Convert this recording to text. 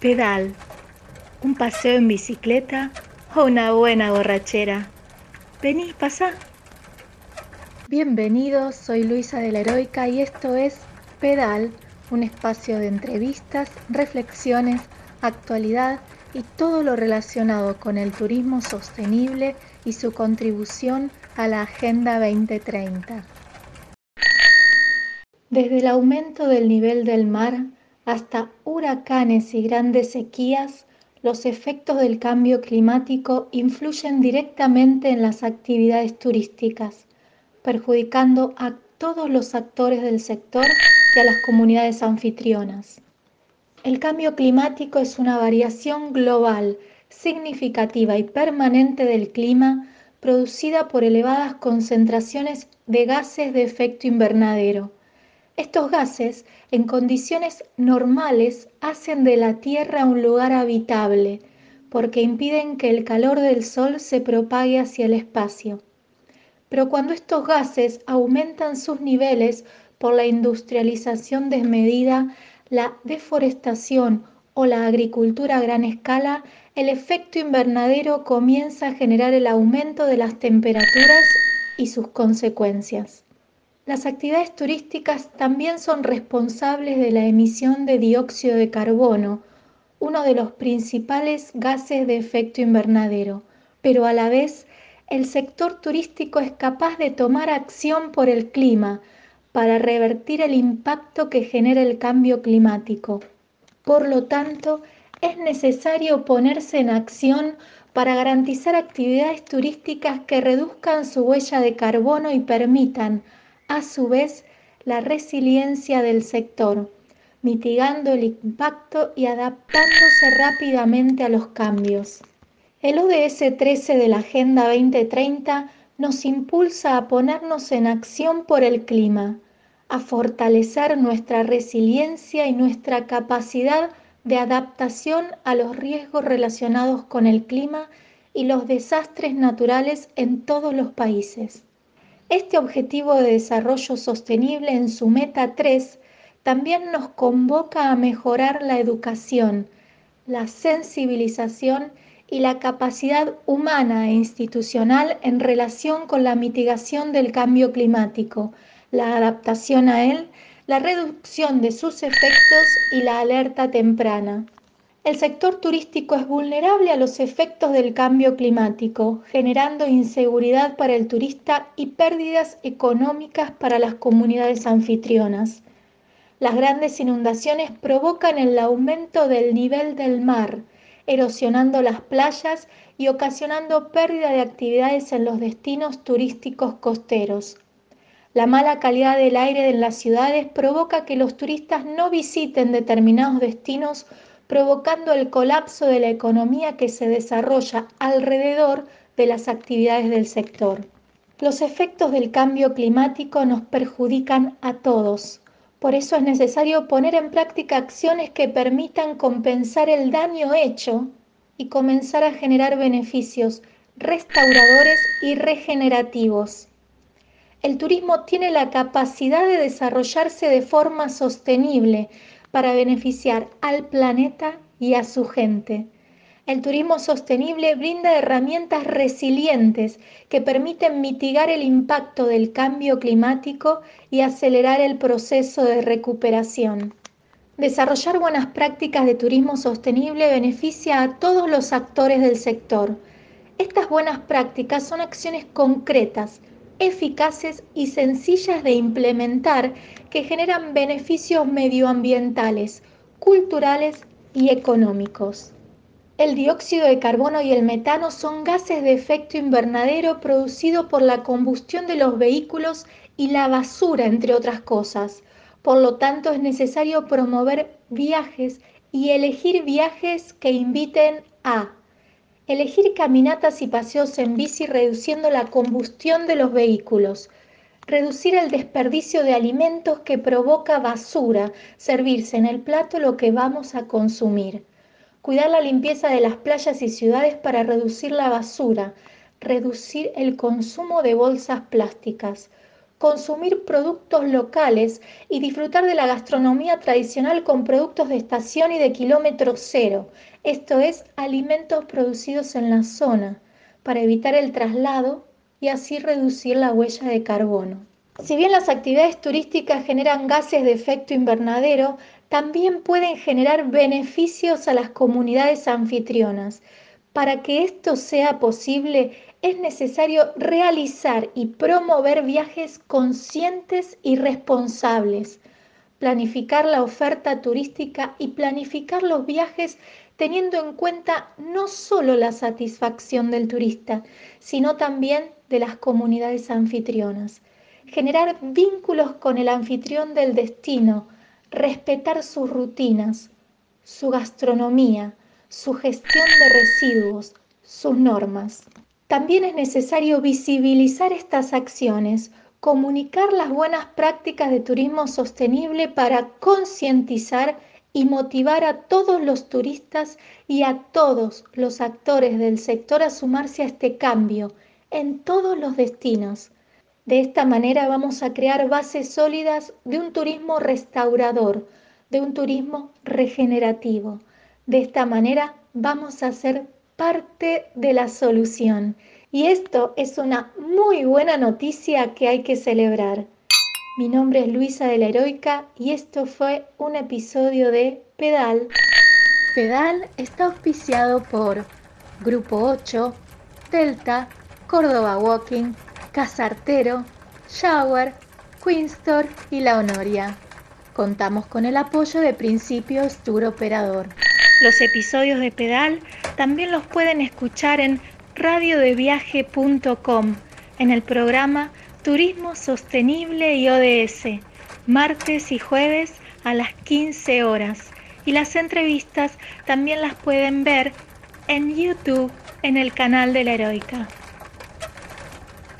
pedal, un paseo en bicicleta o una buena borrachera. Vení, pasa. Bienvenidos, soy Luisa de la Heroica y esto es Pedal, un espacio de entrevistas, reflexiones, actualidad y todo lo relacionado con el turismo sostenible y su contribución a la Agenda 2030. Desde el aumento del nivel del mar hasta huracanes y grandes sequías, los efectos del cambio climático influyen directamente en las actividades turísticas, perjudicando a todos los actores del sector y a las comunidades anfitrionas. El cambio climático es una variación global, significativa y permanente del clima producida por elevadas concentraciones de gases de efecto invernadero. Estos gases, en condiciones normales, hacen de la Tierra un lugar habitable, porque impiden que el calor del Sol se propague hacia el espacio. Pero cuando estos gases aumentan sus niveles por la industrialización desmedida, la deforestación o la agricultura a gran escala, el efecto invernadero comienza a generar el aumento de las temperaturas y sus consecuencias. Las actividades turísticas también son responsables de la emisión de dióxido de carbono, uno de los principales gases de efecto invernadero, pero a la vez el sector turístico es capaz de tomar acción por el clima, para revertir el impacto que genera el cambio climático. Por lo tanto, es necesario ponerse en acción para garantizar actividades turísticas que reduzcan su huella de carbono y permitan, a su vez, la resiliencia del sector, mitigando el impacto y adaptándose rápidamente a los cambios. El ODS 13 de la Agenda 2030 nos impulsa a ponernos en acción por el clima, a fortalecer nuestra resiliencia y nuestra capacidad de adaptación a los riesgos relacionados con el clima y los desastres naturales en todos los países. Este objetivo de desarrollo sostenible en su meta 3 también nos convoca a mejorar la educación, la sensibilización y la capacidad humana e institucional en relación con la mitigación del cambio climático, la adaptación a él, la reducción de sus efectos y la alerta temprana. El sector turístico es vulnerable a los efectos del cambio climático, generando inseguridad para el turista y pérdidas económicas para las comunidades anfitrionas. Las grandes inundaciones provocan el aumento del nivel del mar, erosionando las playas y ocasionando pérdida de actividades en los destinos turísticos costeros. La mala calidad del aire en las ciudades provoca que los turistas no visiten determinados destinos, provocando el colapso de la economía que se desarrolla alrededor de las actividades del sector. Los efectos del cambio climático nos perjudican a todos, por eso es necesario poner en práctica acciones que permitan compensar el daño hecho y comenzar a generar beneficios restauradores y regenerativos. El turismo tiene la capacidad de desarrollarse de forma sostenible para beneficiar al planeta y a su gente. El turismo sostenible brinda herramientas resilientes que permiten mitigar el impacto del cambio climático y acelerar el proceso de recuperación. Desarrollar buenas prácticas de turismo sostenible beneficia a todos los actores del sector. Estas buenas prácticas son acciones concretas, eficaces y sencillas de implementar que generan beneficios medioambientales, culturales y económicos. El dióxido de carbono y el metano son gases de efecto invernadero producido por la combustión de los vehículos y la basura, entre otras cosas. Por lo tanto, es necesario promover viajes y elegir viajes que inviten a elegir caminatas y paseos en bici reduciendo la combustión de los vehículos, reducir el desperdicio de alimentos que provoca basura, servirse en el plato lo que vamos a consumir. Cuidar la limpieza de las playas y ciudades para reducir la basura, reducir el consumo de bolsas plásticas, consumir productos locales y disfrutar de la gastronomía tradicional con productos de estación y de kilómetro cero, esto es, alimentos producidos en la zona, para evitar el traslado y así reducir la huella de carbono. Si bien las actividades turísticas generan gases de efecto invernadero, también pueden generar beneficios a las comunidades anfitrionas. Para que esto sea posible, es necesario realizar y promover viajes conscientes y responsables, planificar la oferta turística y planificar los viajes teniendo en cuenta no solo la satisfacción del turista, sino también de las comunidades anfitrionas. Generar vínculos con el anfitrión del destino, respetar sus rutinas, su gastronomía, su gestión de residuos, sus normas. También es necesario visibilizar estas acciones, comunicar las buenas prácticas de turismo sostenible para concientizar y motivar a todos los turistas y a todos los actores del sector a sumarse a este cambio en todos los destinos. De esta manera vamos a crear bases sólidas de un turismo restaurador, de un turismo regenerativo. De esta manera vamos a ser parte de la solución. Y esto es una muy buena noticia que hay que celebrar. Mi nombre es Luisa de la Heroica y esto fue un episodio de Pedal. Pedal está auspiciado por Grupo 8, Delta, Córdoba Walking, Casartero, Shower, Queenstore y La Honoria. Contamos con el apoyo de Principios Tour Operador. Los episodios de Pedal también los pueden escuchar en radiodeviaje.com en el programa Turismo Sostenible y ODS, martes y jueves a las 15 horas. Y las entrevistas también las pueden ver en YouTube en el canal de la Heroica.